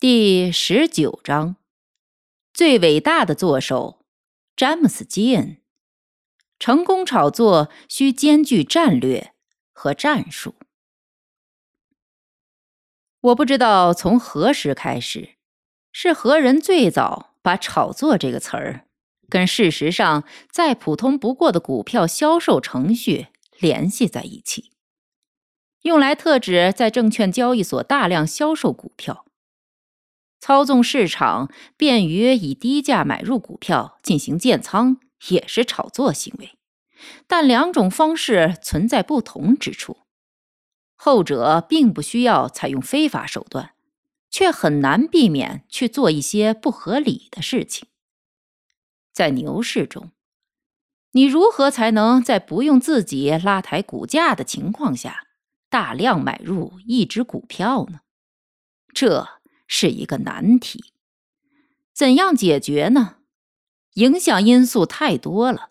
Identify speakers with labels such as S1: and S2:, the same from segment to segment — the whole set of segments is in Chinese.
S1: 第十九章，最伟大的作手詹姆斯·基恩。成功炒作需兼具战略和战术。我不知道从何时开始，是何人最早把“炒作”这个词儿跟事实上再普通不过的股票销售程序联系在一起，用来特指在证券交易所大量销售股票。操纵市场，便于以低价买入股票进行建仓，也是炒作行为。但两种方式存在不同之处。后者并不需要采用非法手段，却很难避免去做一些不合理的事情。在牛市中，你如何才能在不用自己拉抬股价的情况下，大量买入一只股票呢？这。是一个难题，怎样解决呢？影响因素太多了，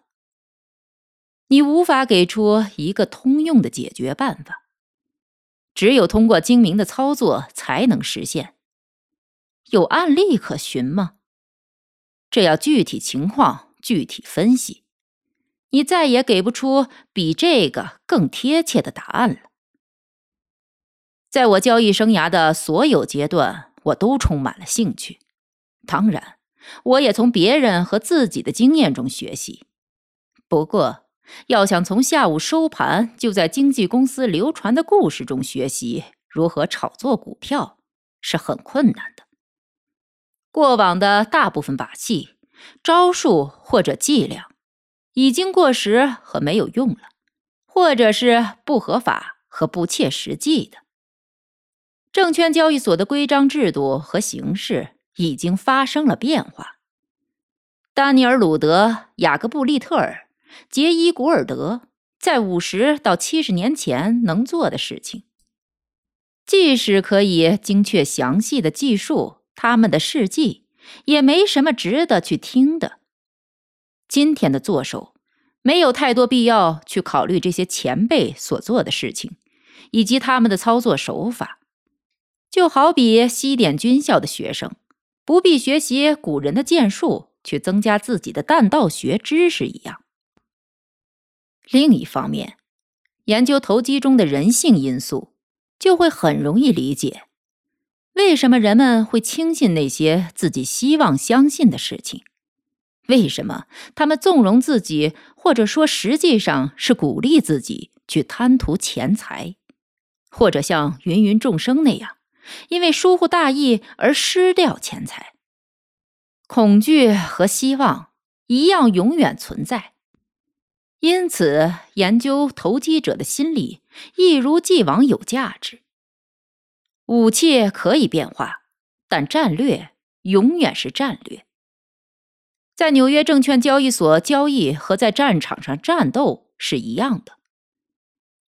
S1: 你无法给出一个通用的解决办法。只有通过精明的操作才能实现。有案例可循吗？这要具体情况具体分析。你再也给不出比这个更贴切的答案了。在我交易生涯的所有阶段。我都充满了兴趣，当然，我也从别人和自己的经验中学习。不过，要想从下午收盘就在经纪公司流传的故事中学习如何炒作股票，是很困难的。过往的大部分把戏、招数或者伎俩，已经过时和没有用了，或者是不合法和不切实际的。证券交易所的规章制度和形式已经发生了变化。丹尼尔·鲁德、雅各布·利特尔、杰伊·古尔德在五十到七十年前能做的事情，即使可以精确详细的记述他们的事迹，也没什么值得去听的。今天的作手没有太多必要去考虑这些前辈所做的事情，以及他们的操作手法。就好比西点军校的学生不必学习古人的剑术去增加自己的弹道学知识一样。另一方面，研究投机中的人性因素，就会很容易理解为什么人们会轻信那些自己希望相信的事情，为什么他们纵容自己，或者说实际上是鼓励自己去贪图钱财，或者像芸芸众生那样。因为疏忽大意而失掉钱财，恐惧和希望一样永远存在。因此，研究投机者的心理一如既往有价值。武器可以变化，但战略永远是战略。在纽约证券交易所交易和在战场上战斗是一样的。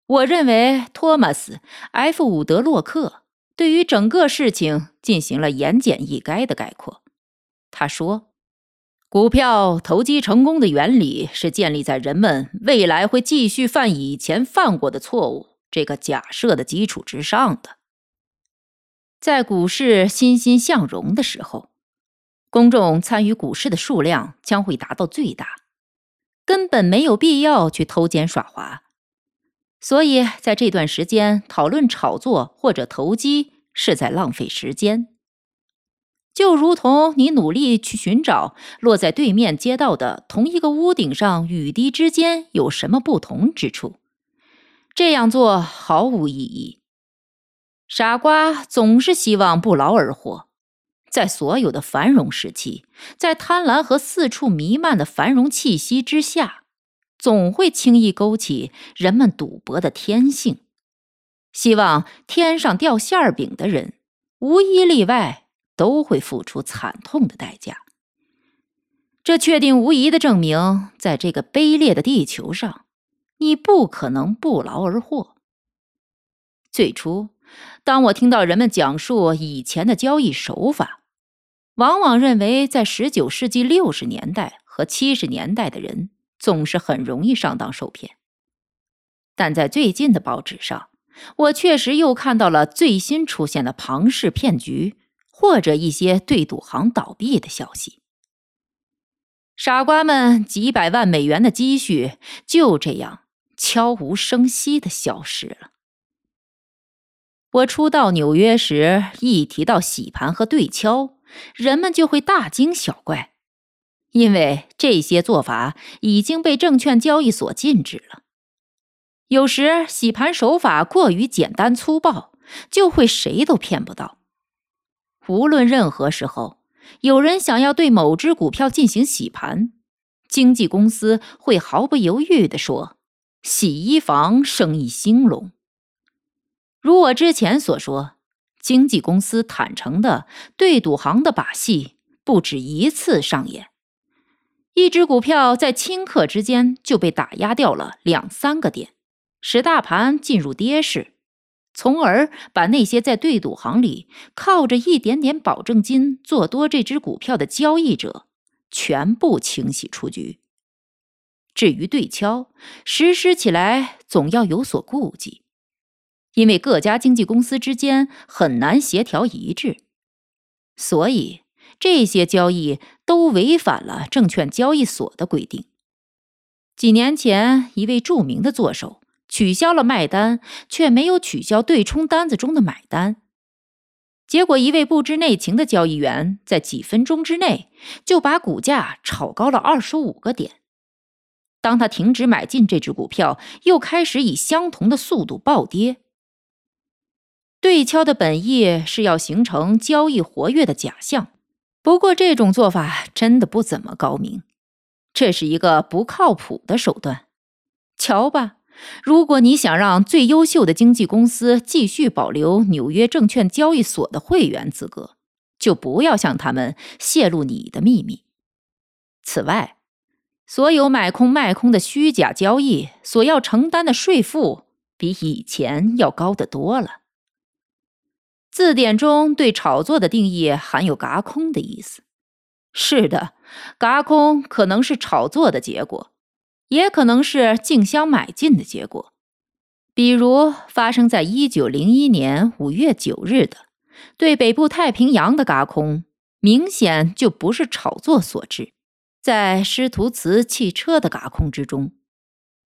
S1: 我认为，托马斯 ·F· 伍德洛克。对于整个事情进行了言简意赅的概括。他说：“股票投机成功的原理是建立在人们未来会继续犯以前犯过的错误这个假设的基础之上的。在股市欣欣向荣的时候，公众参与股市的数量将会达到最大，根本没有必要去偷奸耍滑。”所以，在这段时间讨论炒作或者投机是在浪费时间，就如同你努力去寻找落在对面街道的同一个屋顶上雨滴之间有什么不同之处，这样做毫无意义。傻瓜总是希望不劳而获，在所有的繁荣时期，在贪婪和四处弥漫的繁荣气息之下。总会轻易勾起人们赌博的天性。希望天上掉馅儿饼的人，无一例外都会付出惨痛的代价。这确定无疑的证明，在这个卑劣的地球上，你不可能不劳而获。最初，当我听到人们讲述以前的交易手法，往往认为在十九世纪六十年代和七十年代的人总是很容易上当受骗。但在最近的报纸上，我确实又看到了最新出现的庞氏骗局，或者一些对赌行倒闭的消息。傻瓜们几百万美元的积蓄就这样悄无声息的消失了。我初到纽约时，一提到洗盘和对敲，人们就会大惊小怪，因为这些做法已经被证券交易所禁止了。有时洗盘手法过于简单粗暴，就会谁都骗不到。无论任何时候。有人想要对某只股票进行洗盘，经纪公司会毫不犹豫地说：“洗衣房生意兴隆。”如我之前所说，经纪公司坦诚的对赌行的把戏不止一次上演，一只股票在顷刻之间就被打压掉了两三个点，使大盘进入跌势。从而把那些在对赌行里靠着一点点保证金做多这只股票的交易者全部清洗出局。至于对敲，实施起来总要有所顾忌，因为各家经纪公司之间很难协调一致，所以这些交易都违反了证券交易所的规定。几年前，一位著名的作手。取消了卖单，却没有取消对冲单子中的买单。结果，一位不知内情的交易员在几分钟之内就把股价炒高了二十五个点。当他停止买进这只股票，又开始以相同的速度暴跌。对敲的本意是要形成交易活跃的假象，不过这种做法真的不怎么高明，这是一个不靠谱的手段。瞧吧。如果你想让最优秀的经纪公司继续保留纽约证券交易所的会员资格，就不要向他们泄露你的秘密。此外，所有买空卖空的虚假交易所要承担的税负比以前要高得多了。字典中对炒作的定义含有“嘎空”的意思。是的，嘎空可能是炒作的结果。也可能是竞相买进的结果，比如发生在一九零一年五月九日的对北部太平洋的嘎空，明显就不是炒作所致。在施图茨汽车的嘎空之中，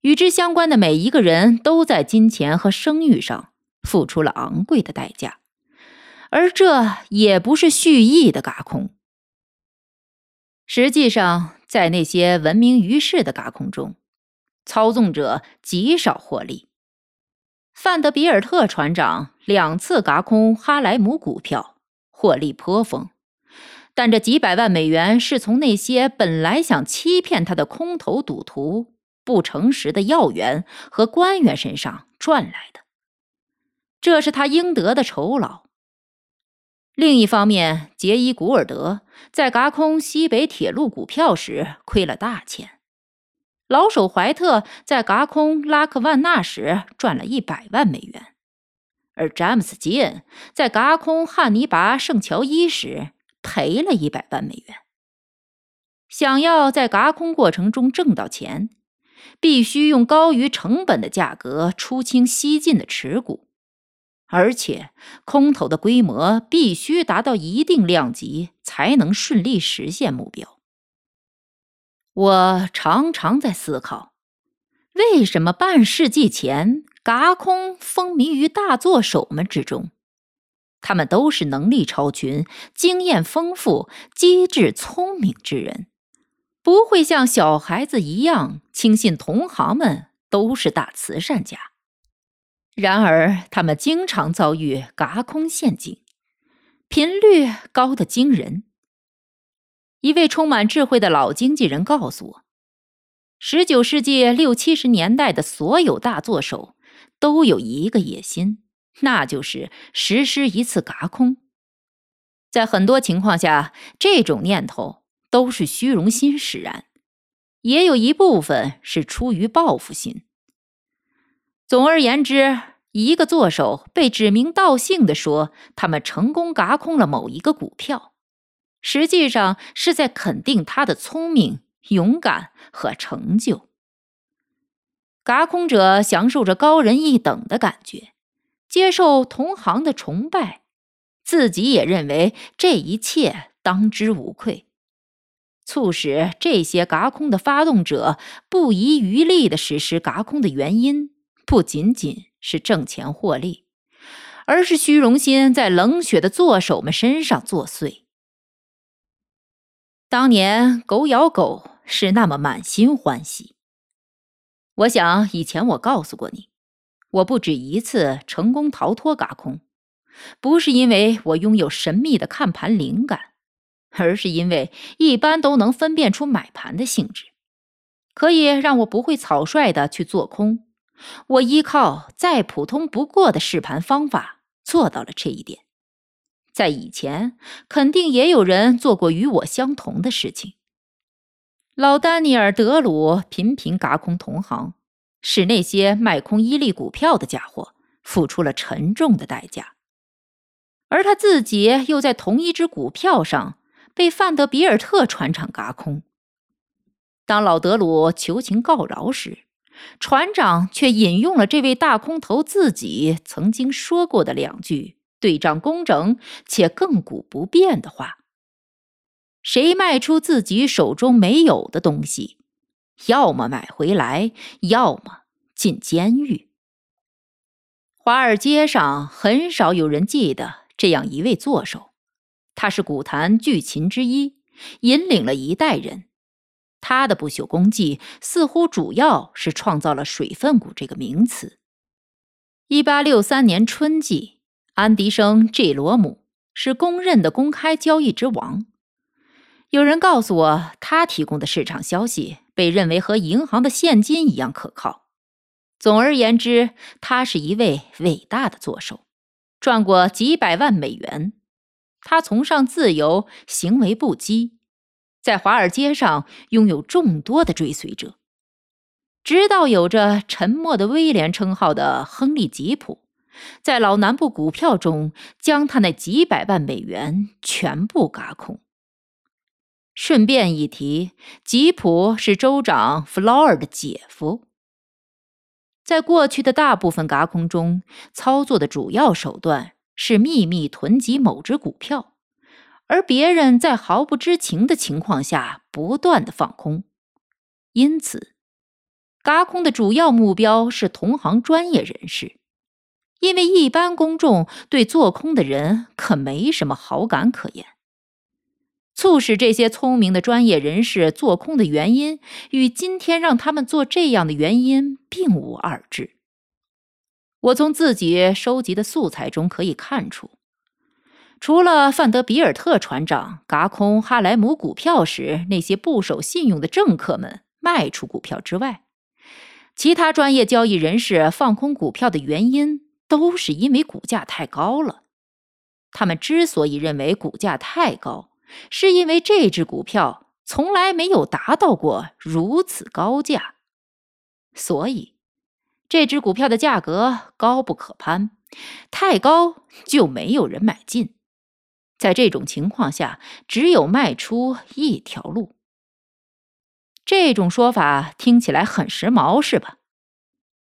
S1: 与之相关的每一个人都在金钱和声誉上付出了昂贵的代价，而这也不是蓄意的嘎空。实际上，在那些闻名于世的嘎空中，操纵者极少获利。范德比尔特船长两次嘎空哈莱姆股票，获利颇丰，但这几百万美元是从那些本来想欺骗他的空头赌徒、不诚实的要员和官员身上赚来的，这是他应得的酬劳。另一方面，杰伊·古尔德在嘎空西北铁路股票时亏了大钱；老手怀特在嘎空拉克万纳时赚了一百万美元，而詹姆斯·吉恩在嘎空汉尼拔·圣乔伊时赔了一百万美元。想要在嘎空过程中挣到钱，必须用高于成本的价格出清西进的持股。而且，空投的规模必须达到一定量级，才能顺利实现目标。我常常在思考，为什么半世纪前，嘎空风靡于大作手们之中？他们都是能力超群、经验丰富、机智聪明之人，不会像小孩子一样轻信同行们都是大慈善家。然而，他们经常遭遇嘎空陷阱，频率高得惊人。一位充满智慧的老经纪人告诉我，十九世纪六七十年代的所有大作手都有一个野心，那就是实施一次嘎空。在很多情况下，这种念头都是虚荣心使然，也有一部分是出于报复心。总而言之，一个作手被指名道姓的说他们成功嘎空了某一个股票，实际上是在肯定他的聪明、勇敢和成就。嘎空者享受着高人一等的感觉，接受同行的崇拜。自己也认为这一切当之无愧，促使这些嘎空的发动者不遗余力地实施嘎空的原因，不仅仅是挣钱获利，而是虚荣心在冷血的作手们身上作祟。当年狗咬狗是那么满心欢喜，我想以前我告诉过你，我不止一次成功逃脱嘎空。不是因为我拥有神秘的看盘灵感，而是因为一般都能分辨出买盘的性质，可以让我不会草率的去做空。我依靠再普通不过的试盘方法做到了这一点。在以前，肯定也有人做过与我相同的事情。老丹尼尔·德鲁频频嘎空同行，使那些卖空伊利股票的家伙付出了沉重的代价。而他自己又在同一只股票上被范德比尔特船厂嘎空。当老德鲁求情告饶时，船长却引用了这位大空头自己曾经说过的两句对仗工整且亘古不变的话：“谁卖出自己手中没有的东西，要么买回来，要么进监狱。”华尔街上很少有人记得。这样一位作手，他是古坛巨琴之一，引领了一代人。他的不朽功绩似乎主要是创造了“水分股”这个名词。一八六三年春季，安迪生 ·G· 罗姆是公认的公开交易之王。有人告诉我，他提供的市场消息被认为和银行的现金一样可靠。总而言之，他是一位伟大的作手。赚过几百万美元，他崇尚自由，行为不羁，在华尔街上拥有众多的追随者。直到有着“沉默的威廉”称号的亨利·吉普，在老南部股票中将他那几百万美元全部嘎空。顺便一提，吉普是州长弗劳尔的姐夫。在过去的大部分嘎空中，操作的主要手段是秘密囤积某只股票，而别人在毫不知情的情况下不断的放空。因此，嘎空的主要目标是同行专业人士，因为一般公众对做空的人可没什么好感可言。促使这些聪明的专业人士做空的原因，与今天让他们做这样的原因并无二致。我从自己收集的素材中可以看出，除了范德比尔特船长嘎空哈莱姆股票时那些不守信用的政客们卖出股票之外，其他专业交易人士放空股票的原因都是因为股价太高了。他们之所以认为股价太高，是因为这只股票从来没有达到过如此高价，所以这只股票的价格高不可攀，太高就没有人买进。在这种情况下，只有卖出一条路。这种说法听起来很时髦，是吧？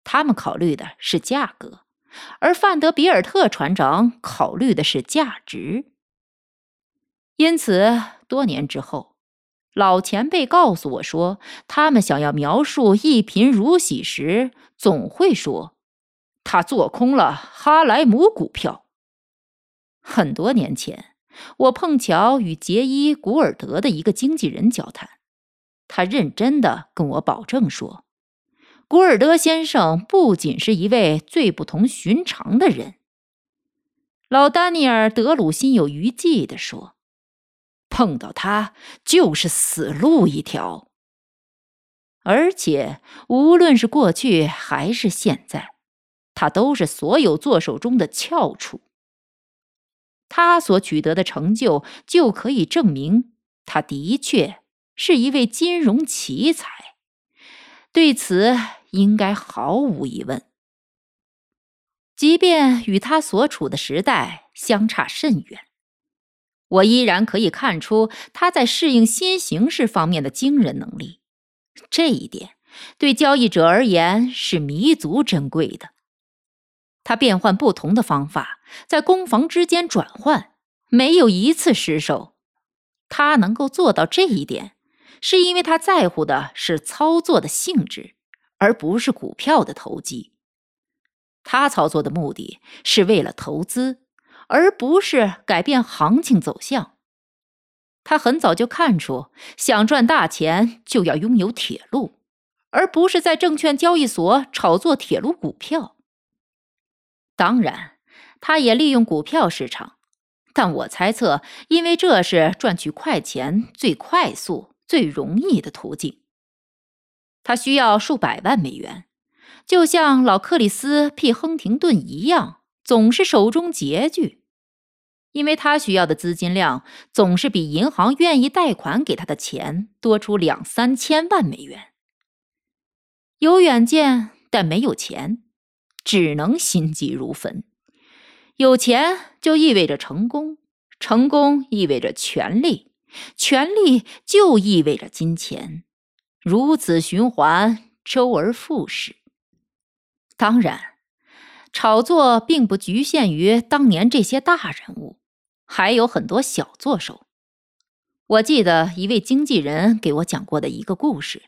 S1: 他们考虑的是价格，而范德比尔特船长考虑的是价值。因此，多年之后，老前辈告诉我说，他们想要描述一贫如洗时，总会说他做空了哈莱姆股票。很多年前，我碰巧与杰伊·古尔德的一个经纪人交谈，他认真的跟我保证说，古尔德先生不仅是一位最不同寻常的人。老丹尼尔·德鲁心有余悸地说。碰到他就是死路一条，而且无论是过去还是现在，他都是所有作手中的翘楚。他所取得的成就，就可以证明他的确是一位金融奇才。对此，应该毫无疑问。即便与他所处的时代相差甚远，我依然可以看出他在适应新形势方面的惊人能力。这一点对交易者而言是弥足珍贵的。他变换不同的方法，在攻防之间转换，没有一次失手。他能够做到这一点，是因为他在乎的是操作的性质，而不是股票的投机。他操作的目的是为了投资，而不是改变行情走向。他很早就看出，想赚大钱就要拥有铁路，而不是在证券交易所炒作铁路股票。当然，他也利用股票市场，但我猜测，因为这是赚取快钱最快速、最容易的途径。他需要数百万美元，就像老克里斯 ·P· 亨廷顿一样，总是手中拮据，因为他需要的资金量总是比银行愿意贷款给他的钱多出两三千万美元。有远见，但没有钱。只能心急如焚。有钱就意味着成功，成功意味着权力，权力就意味着金钱，如此循环，周而复始。当然，炒作并不局限于当年这些大人物，还有很多小作手。我记得一位经纪人给我讲过的一个故事，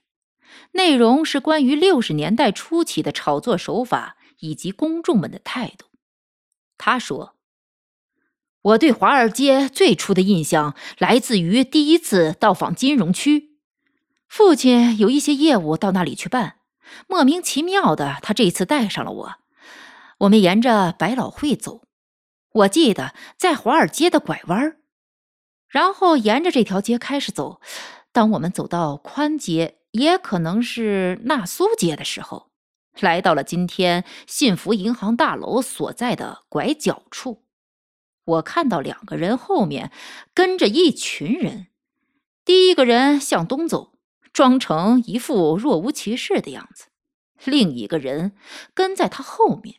S1: 内容是关于六十年代初期的炒作手法。以及公众们的态度，他说：“我对华尔街最初的印象来自于第一次到访金融区，父亲有一些业务到那里去办，莫名其妙的，他这次带上了我。我们沿着百老汇走，我记得在华尔街的拐弯，然后沿着这条街开始走。当我们走到宽街，也可能是纳苏街的时候。”来到了今天信福银行大楼所在的拐角处，我看到两个人后面跟着一群人。第一个人向东走，装成一副若无其事的样子；另一个人跟在他后面。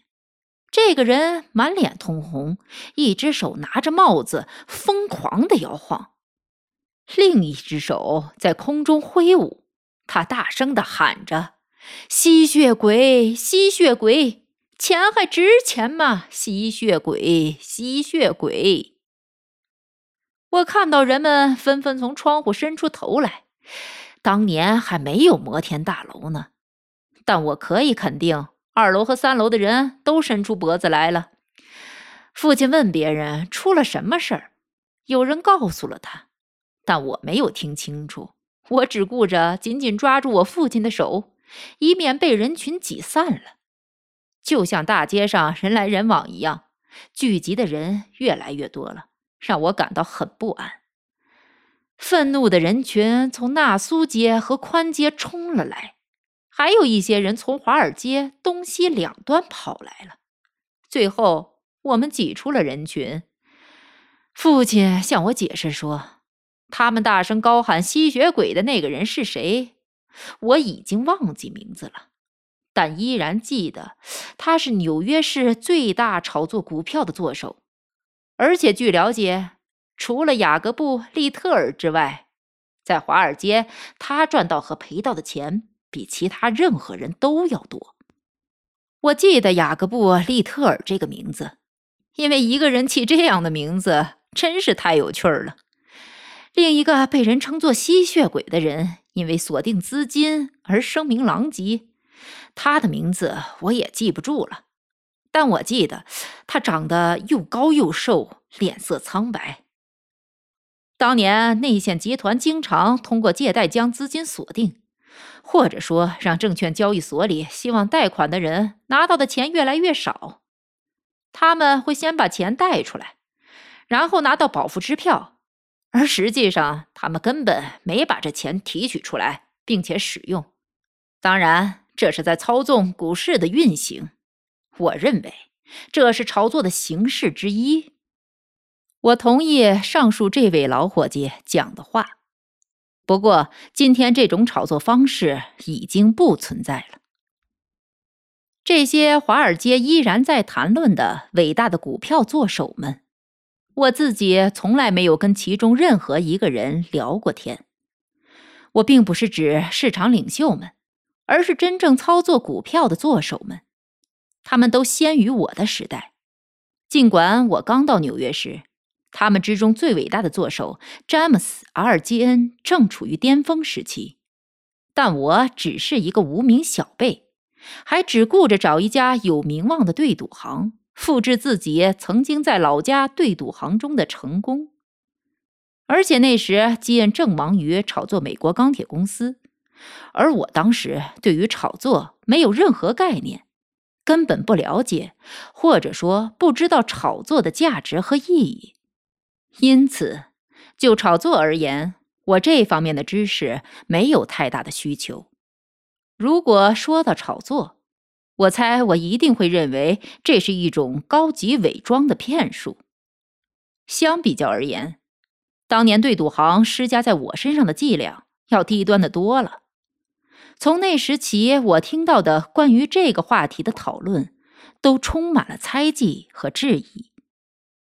S1: 这个人满脸通红，一只手拿着帽子，疯狂的摇晃，另一只手在空中挥舞。他大声的喊着。吸血鬼，吸血鬼，钱还值钱吗？吸血鬼，吸血鬼！我看到人们纷纷从窗户伸出头来。当年还没有摩天大楼呢，但我可以肯定，二楼和三楼的人都伸出脖子来了。父亲问别人出了什么事儿，有人告诉了他，但我没有听清楚。我只顾着紧紧抓住我父亲的手。以免被人群挤散了，就像大街上人来人往一样，聚集的人越来越多了，让我感到很不安。愤怒的人群从纳苏街和宽街冲了来，还有一些人从华尔街东西两端跑来了。最后，我们挤出了人群。父亲向我解释说，他们大声高喊“吸血鬼”的那个人是谁。我已经忘记名字了，但依然记得他是纽约市最大炒作股票的作手，而且据了解，除了雅各布·利特尔之外，在华尔街他赚到和赔到的钱比其他任何人都要多。我记得雅各布·利特尔这个名字，因为一个人起这样的名字真是太有趣儿了。另一个被人称作吸血鬼的人。因为锁定资金而声名狼藉，他的名字我也记不住了，但我记得他长得又高又瘦，脸色苍白。当年内线集团经常通过借贷将资金锁定，或者说让证券交易所里希望贷款的人拿到的钱越来越少。他们会先把钱贷出来，然后拿到保付支票。而实际上，他们根本没把这钱提取出来，并且使用。当然，这是在操纵股市的运行。我认为这是炒作的形式之一。我同意上述这位老伙计讲的话。不过，今天这种炒作方式已经不存在了。这些华尔街依然在谈论的伟大的股票作手们，我自己从来没有跟其中任何一个人聊过天。我并不是指市场领袖们，而是真正操作股票的作手们。他们都先于我的时代。尽管我刚到纽约时，他们之中最伟大的作手詹姆斯·阿尔基恩正处于巅峰时期，但我只是一个无名小辈，还只顾着找一家有名望的对赌行，复制自己曾经在老家对赌行中的成功。而且那时基恩正忙于炒作美国钢铁公司，而我当时对于炒作没有任何概念，根本不了解，或者说不知道炒作的价值和意义。因此，就炒作而言，我这方面的知识没有太大的需求。如果说到炒作，我猜我一定会认为这是一种高级伪装的骗术。相比较而言，当年对赌行施加在我身上的伎俩要低端的多了。从那时起，我听到的关于这个话题的讨论，都充满了猜忌和质疑。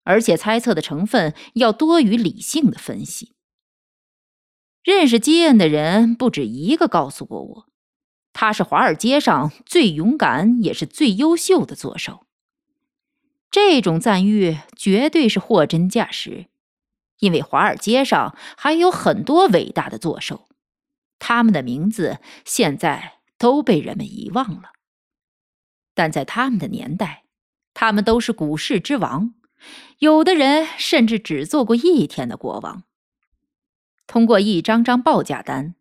S1: 而且猜测的成分要多于理性的分析。认识基恩的人不止一个告诉过我，他是华尔街上最勇敢也是最优秀的作手。这种赞誉绝对是货真价实，因为华尔街上还有很多伟大的作手，他们的名字现在都被人们遗忘了，但在他们的年代，他们都是股市之王。有的人甚至只做过一天的国王。通过一张张报价单，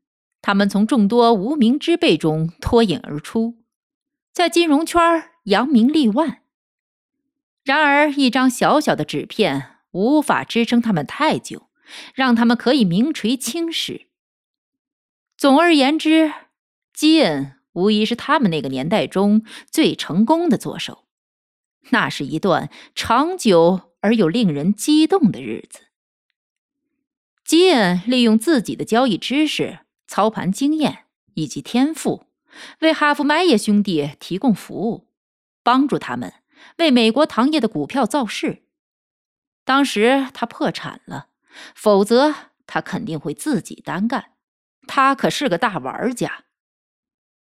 S1: 他们从众多无名之辈中脱颖而出，在金融圈扬名立万。然而，一张小小的纸片无法支撑他们太久，让他们可以名垂青史。总而言之，基恩无疑是他们那个年代中最成功的作手。那是一段长久而又令人激动的日子。基恩利用自己的交易知识、操盘经验以及天赋，为哈弗麦耶兄弟提供服务，帮助他们为美国糖业的股票造势。当时他破产了，否则他肯定会自己单干。他可是个大玩家，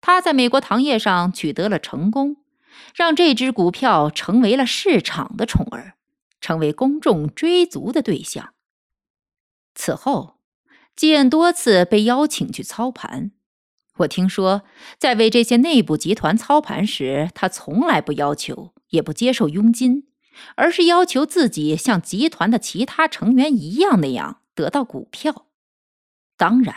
S1: 他在美国糖业上取得了成功。让这只股票成为了市场的宠儿，成为公众追逐的对象。此后，基恩多次被邀请去操盘。我听说，在为这些内部集团操盘时，他从来不要求，也不接受佣金，而是要求自己像集团的其他成员一样那样得到股票。当然，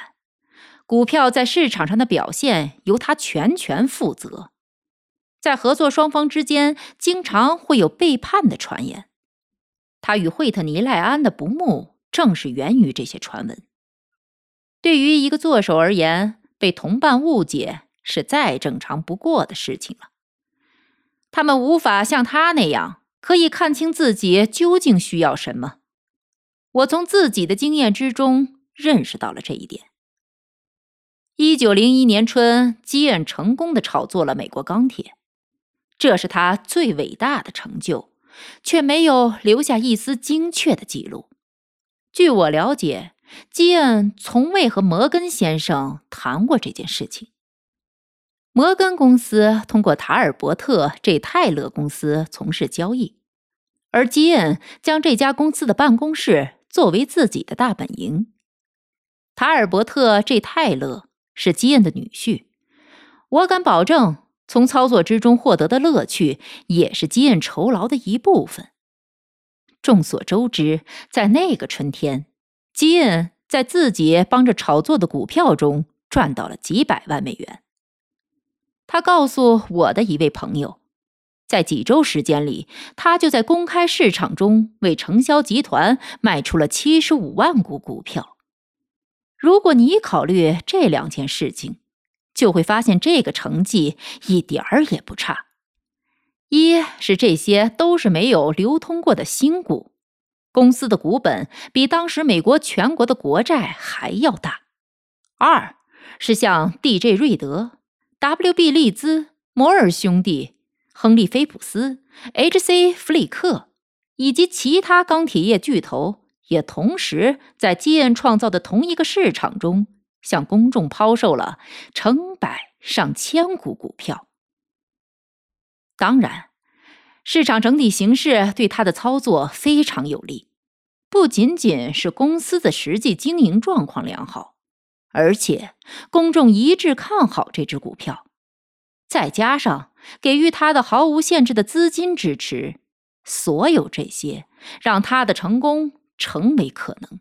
S1: 股票在市场上的表现由他全权负责。在合作双方之间，经常会有背叛的传言。他与惠特尼·赖安的不睦，正是源于这些传闻。对于一个作手而言，被同伴误解是再正常不过的事情了。他们无法像他那样，可以看清自己究竟需要什么。我从自己的经验之中认识到了这一点。一九零一年春，基恩成功的炒作了美国钢铁。这是他最伟大的成就，却没有留下一丝精确的记录。据我了解，基恩从未和摩根先生谈过这件事情。摩根公司通过塔尔伯特 ·J· 泰勒公司从事交易，而基恩将这家公司的办公室作为自己的大本营。塔尔伯特 ·J· 泰勒是基恩的女婿，我敢保证。从操作之中获得的乐趣，也是基恩酬劳的一部分。众所周知，在那个春天，基恩在自己帮着炒作的股票中赚到了几百万美元。他告诉我的一位朋友，在几周时间里，他就在公开市场中为承销集团卖出了七十五万股股票。如果你考虑这两件事情，就会发现这个成绩一点儿也不差。一是这些都是没有流通过的新股，公司的股本比当时美国全国的国债还要大；二是像 DJ 瑞德、WB 利兹、摩尔兄弟、亨利菲普斯、H.C. 弗里克以及其他钢铁业巨头，也同时在基恩创造的同一个市场中向公众抛售了成百上千股股票。当然，市场整体形势对他的操作非常有利，不仅仅是公司的实际经营状况良好，而且公众一致看好这只股票，再加上给予他的毫无限制的资金支持，所有这些让他的成功成为可能。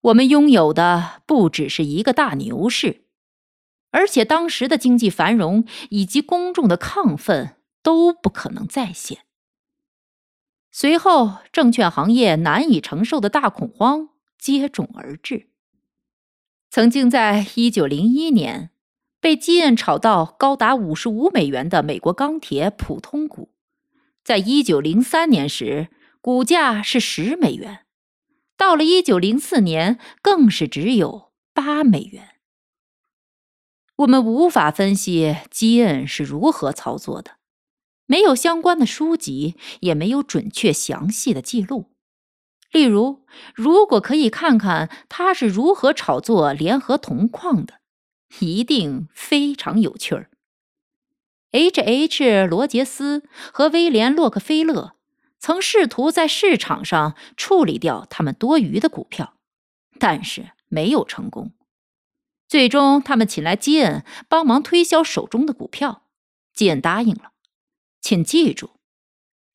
S1: 我们拥有的不只是一个大牛市。而且当时的经济繁荣以及公众的亢奋都不可能再现。随后，证券行业难以承受的大恐慌接踵而至。曾经在1901年被基恩炒到高达55美元的美国钢铁普通股，在1903年时股价是10美元，到了1904年更是只有8美元。我们无法分析基恩是如何操作的，没有相关的书籍，也没有准确详细的记录。例如，如果可以看看他是如何炒作联合铜矿的，一定非常有趣儿。H.H. 罗杰斯和威廉洛克菲勒曾试图在市场上处理掉他们多余的股票，但是没有成功。最终，他们请来基恩帮忙推销手中的股票，基恩答应了。请记住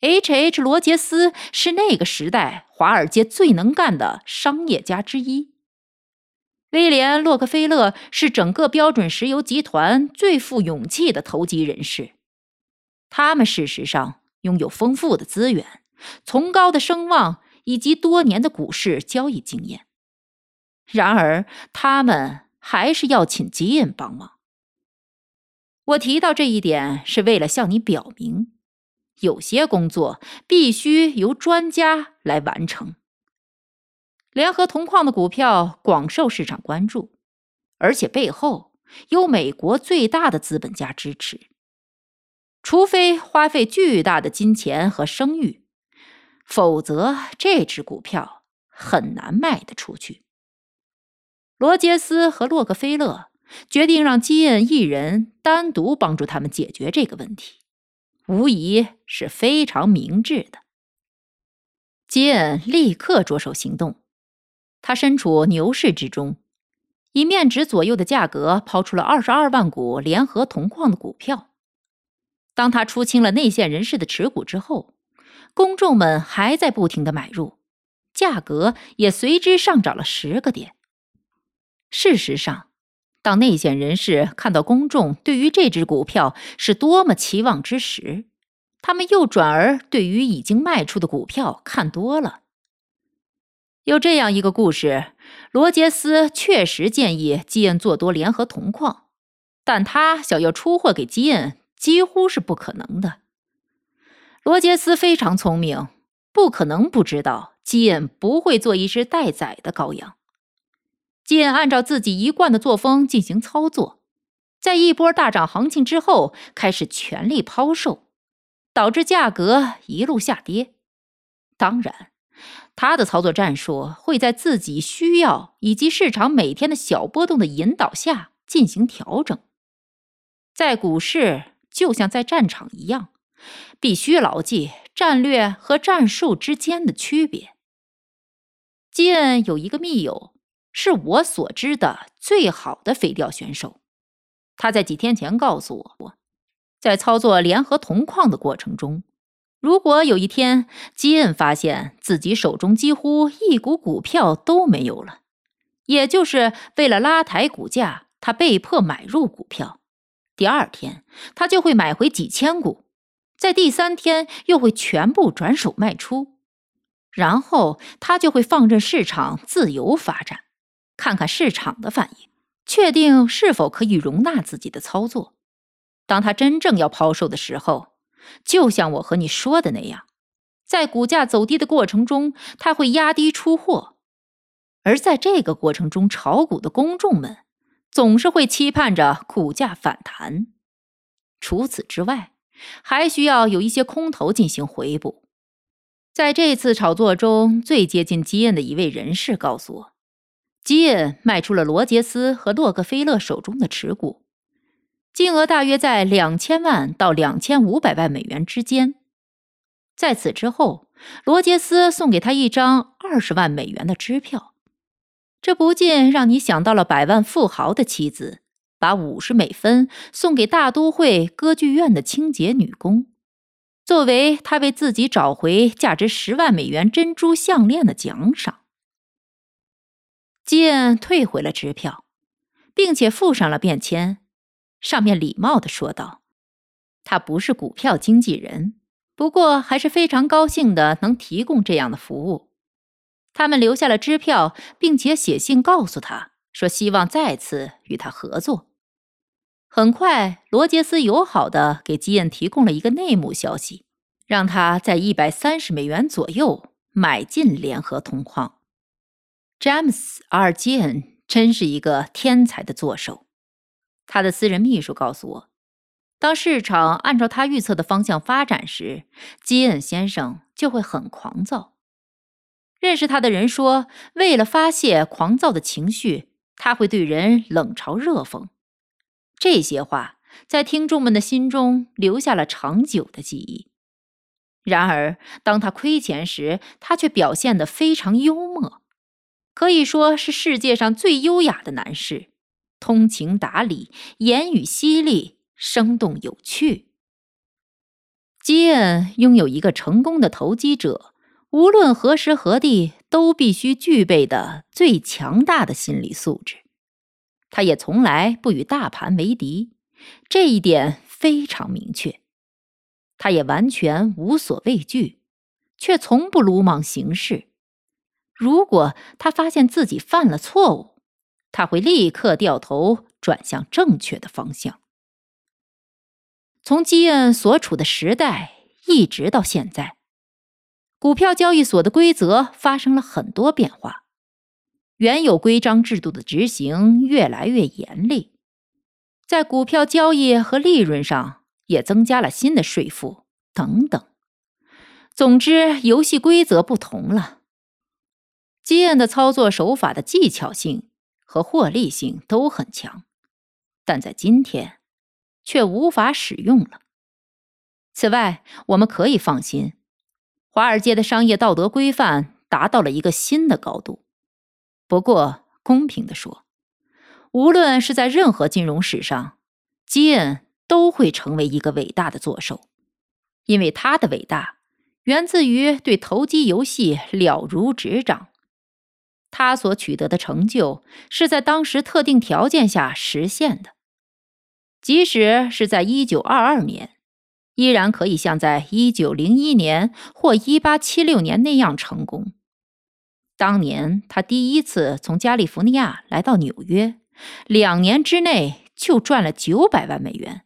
S1: ，H.H. 罗杰斯是那个时代华尔街最能干的商业家之一。威廉·洛克菲勒是整个标准石油集团最富勇气的投机人士。他们事实上拥有丰富的资源、崇高的声望以及多年的股市交易经验。然而，他们。还是要请吉恩帮忙。我提到这一点是为了向你表明，有些工作必须由专家来完成。联合铜矿的股票广受市场关注，而且背后有美国最大的资本家支持。除非花费巨大的金钱和声誉，否则这只股票很难卖得出去。罗杰斯和洛克菲勒决定让基恩一人单独帮助他们解决这个问题，无疑是非常明智的。基恩立刻着手行动，他身处牛市之中，以面值左右的价格抛出了二十二万股联合铜矿的股票。当他出清了内线人士的持股之后，公众们还在不停的买入，价格也随之上涨了十个点。事实上，当内线人士看到公众对于这只股票是多么期望之时，他们又转而对于已经卖出的股票看多了。有这样一个故事：罗杰斯确实建议基恩做多联合铜矿，但他想要出货给基恩几乎是不可能的。罗杰斯非常聪明，不可能不知道基恩不会做一只待宰的羔羊。基恩按照自己一贯的作风进行操作，在一波大涨行情之后，开始全力抛售，导致价格一路下跌。当然，他的操作战术会在自己需要以及市场每天的小波动的引导下进行调整。在股市，就像在战场一样，必须牢记战略和战术之间的区别。基恩有一个密友。是我所知的最好的飞钓选手。他在几天前告诉我，在操作联合铜矿的过程中，如果有一天基恩发现自己手中几乎一股股票都没有了，也就是为了拉抬股价，他被迫买入股票。第二天，他就会买回几千股，在第三天又会全部转手卖出，然后他就会放任市场自由发展。看看市场的反应，确定是否可以容纳自己的操作。当他真正要抛售的时候，就像我和你说的那样，在股价走低的过程中，他会压低出货，而在这个过程中，炒股的公众们总是会期盼着股价反弹。除此之外，还需要有一些空头进行回补。在这次炒作中最接近基恩的一位人士告诉我，基恩卖出了罗杰斯和洛克菲勒手中的持股，金额大约在两千万到两千五百万美元之间。在此之后，罗杰斯送给他一张二十万美元的支票，这不禁让你想到了百万富豪的妻子把五十美分送给大都会歌剧院的清洁女工。作为他为自己找回价值十万美元珍珠项链的奖赏，基恩退回了支票，并且附上了便签，上面礼貌的说道：“他不是股票经纪人，不过还是非常高兴的能提供这样的服务。”他们留下了支票，并且写信告诉他说希望再次与他合作。很快，罗杰斯友好的给基恩提供了一个内幕消息，让他在一百三十美元左右买进联合铜矿。詹姆斯·阿尔基恩真是一个天才的作手。他的私人秘书告诉我，当市场按照他预测的方向发展时，基恩先生就会很狂躁。认识他的人说，为了发泄狂躁的情绪，他会对人冷嘲热讽。这些话在听众们的心中留下了长久的记忆。然而，当他亏钱时，他却表现得非常幽默，可以说是世界上最优雅的男士，通情达理，言语犀利，生动有趣。基恩拥有一个成功的投机者无论何时何地都必须具备的最强大的心理素质。他也从来不与大盘为敌，这一点非常明确。他也完全无所畏惧，却从不鲁莽行事。如果他发现自己犯了错误，他会立刻掉头转向正确的方向。从基恩所处的时代一直到现在，股票交易所的规则发生了很多变化。原有规章制度的执行越来越严厉，在股票交易和利润上也增加了新的税负等等。总之，游戏规则不同了。基恩的操作手法的技巧性和获利性都很强，但在今天却无法使用了。此外，我们可以放心，华尔街的商业道德规范达到了一个新的高度。不过，公平地说，无论是在任何金融史上，基恩都会成为一个伟大的作手，因为他的伟大源自于对投机游戏了如指掌。他所取得的成就是在当时特定条件下实现的，即使是在一九二二年，依然可以像在一九零一年或一八七六年那样成功。当年他第一次从加利福尼亚来到纽约，两年之内就赚了九百万美元。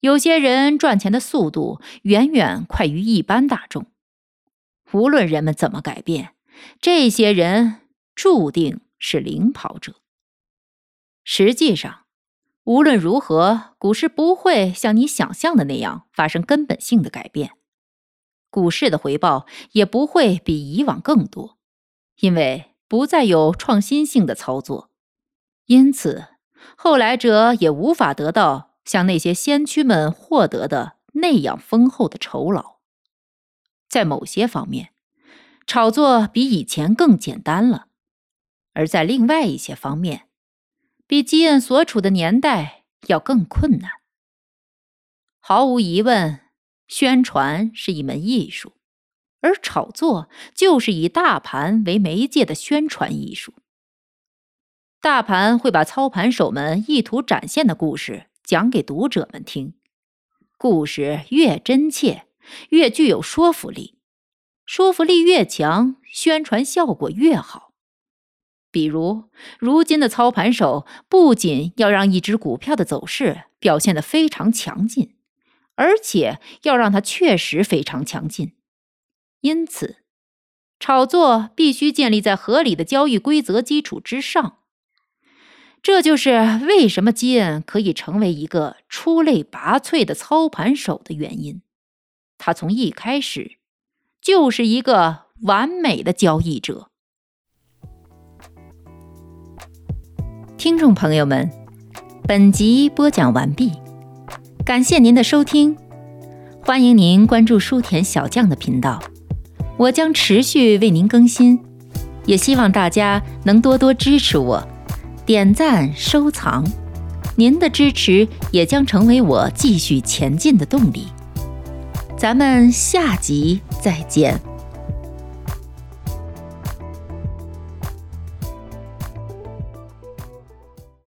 S1: 有些人赚钱的速度远远快于一般大众。无论人们怎么改变，这些人注定是领跑者。实际上，无论如何，股市不会像你想象的那样发生根本性的改变，股市的回报也不会比以往更多。因为不再有创新性的操作，因此后来者也无法得到像那些先驱们获得的那样丰厚的酬劳。在某些方面，炒作比以前更简单了；而在另外一些方面，比基恩所处的年代要更困难。毫无疑问，宣传是一门艺术。而炒作就是以大盘为媒介的宣传艺术。大盘会把操盘手们意图展现的故事讲给读者们听，故事越真切，越具有说服力，说服力越强，宣传效果越好。比如，如今的操盘手不仅要让一只股票的走势表现得非常强劲。而且要让它确实非常强劲。因此，炒作必须建立在合理的交易规则基础之上。这就是为什么基恩可以成为一个出类拔萃的操盘手的原因。他从一开始就是一个完美的交易者。听众朋友们，本集播讲完毕，感谢您的收听，欢迎您关注书田小将的频道，我将持续为您更新，也希望大家能多多支持我，点赞收藏，您的支持也将成为我继续前进的动力。咱们下集再见。